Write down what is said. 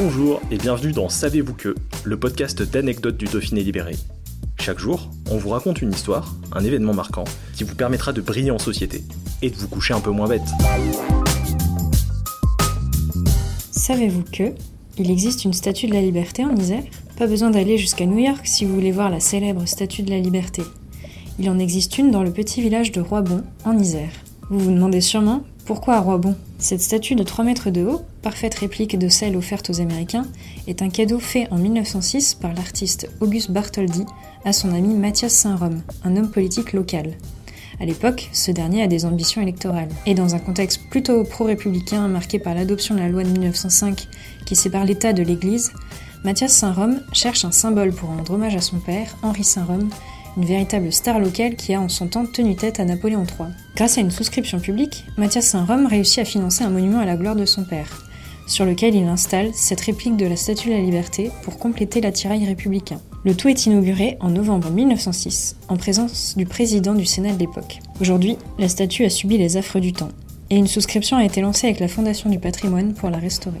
Bonjour et bienvenue dans Savez-vous que, le podcast d'anecdotes du Dauphiné libéré. Chaque jour, on vous raconte une histoire, un événement marquant, qui vous permettra de briller en société et de vous coucher un peu moins bête. Savez-vous que il existe une statue de la liberté en Isère? Pas besoin d'aller jusqu'à New York si vous voulez voir la célèbre statue de la liberté. Il en existe une dans le petit village de Roibon, en Isère. Vous vous demandez sûrement pourquoi à Roibon Cette statue de 3 mètres de haut, parfaite réplique de celle offerte aux Américains, est un cadeau fait en 1906 par l'artiste Auguste Bartholdi à son ami Mathias Saint-Rome, un homme politique local. À l'époque, ce dernier a des ambitions électorales. Et dans un contexte plutôt pro-républicain marqué par l'adoption de la loi de 1905 qui sépare l'État de l'Église, Mathias Saint-Rome cherche un symbole pour rendre hommage à son père, Henri Saint-Rome, une véritable star locale qui a en son temps tenu tête à Napoléon III. Grâce à une souscription publique, Mathias Saint-Rome réussit à financer un monument à la gloire de son père, sur lequel il installe cette réplique de la Statue de la Liberté pour compléter l'attirail républicain. Le tout est inauguré en novembre 1906, en présence du président du Sénat de l'époque. Aujourd'hui, la statue a subi les affres du temps, et une souscription a été lancée avec la Fondation du patrimoine pour la restaurer.